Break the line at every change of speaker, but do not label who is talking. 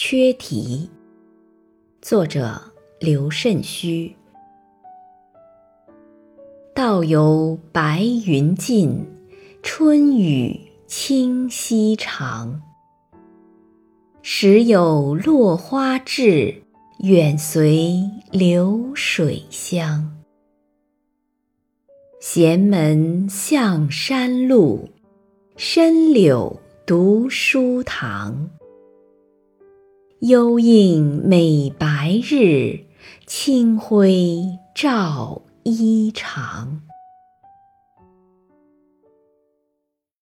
缺题，作者刘慎虚。道有白云尽，春雨清溪长。时有落花至，远随流水香。闲门向山路，深柳读书堂。幽映美白日，清辉照衣裳。